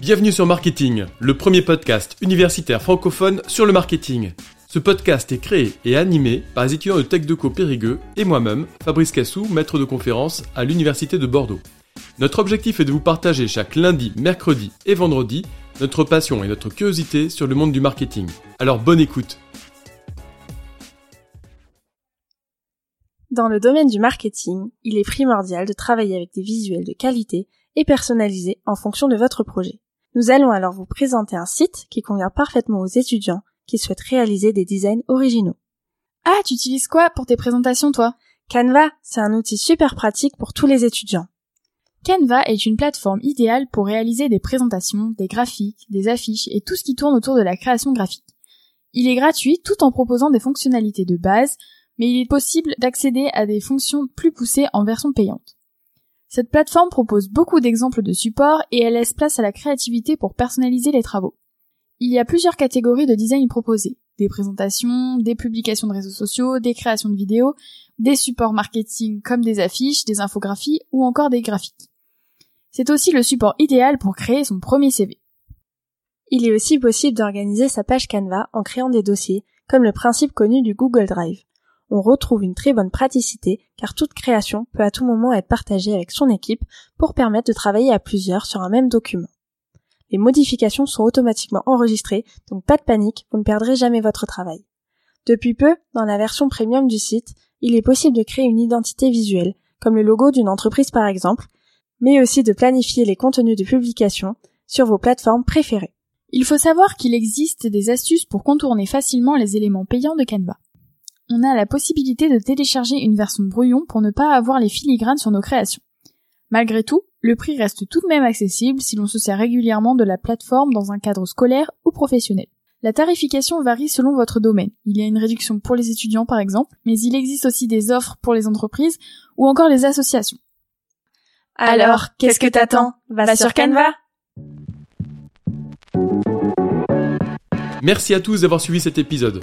Bienvenue sur Marketing, le premier podcast universitaire francophone sur le marketing. Ce podcast est créé et animé par les étudiants de TechDeco Périgueux et moi-même, Fabrice Cassou, maître de conférence à l'Université de Bordeaux. Notre objectif est de vous partager chaque lundi, mercredi et vendredi notre passion et notre curiosité sur le monde du marketing. Alors bonne écoute Dans le domaine du marketing, il est primordial de travailler avec des visuels de qualité et personnalisés en fonction de votre projet. Nous allons alors vous présenter un site qui convient parfaitement aux étudiants qui souhaitent réaliser des designs originaux. Ah, tu utilises quoi pour tes présentations, toi? Canva, c'est un outil super pratique pour tous les étudiants. Canva est une plateforme idéale pour réaliser des présentations, des graphiques, des affiches et tout ce qui tourne autour de la création graphique. Il est gratuit tout en proposant des fonctionnalités de base, mais il est possible d'accéder à des fonctions plus poussées en version payante. Cette plateforme propose beaucoup d'exemples de supports et elle laisse place à la créativité pour personnaliser les travaux. Il y a plusieurs catégories de design proposées. Des présentations, des publications de réseaux sociaux, des créations de vidéos, des supports marketing comme des affiches, des infographies ou encore des graphiques. C'est aussi le support idéal pour créer son premier CV. Il est aussi possible d'organiser sa page Canva en créant des dossiers, comme le principe connu du Google Drive on retrouve une très bonne praticité car toute création peut à tout moment être partagée avec son équipe pour permettre de travailler à plusieurs sur un même document. Les modifications sont automatiquement enregistrées, donc pas de panique, vous ne perdrez jamais votre travail. Depuis peu, dans la version premium du site, il est possible de créer une identité visuelle, comme le logo d'une entreprise par exemple, mais aussi de planifier les contenus de publication sur vos plateformes préférées. Il faut savoir qu'il existe des astuces pour contourner facilement les éléments payants de Canva on a la possibilité de télécharger une version brouillon pour ne pas avoir les filigranes sur nos créations. Malgré tout, le prix reste tout de même accessible si l'on se sert régulièrement de la plateforme dans un cadre scolaire ou professionnel. La tarification varie selon votre domaine. Il y a une réduction pour les étudiants par exemple, mais il existe aussi des offres pour les entreprises ou encore les associations. Alors, qu'est-ce que t'attends? Va sur Canva Merci à tous d'avoir suivi cet épisode.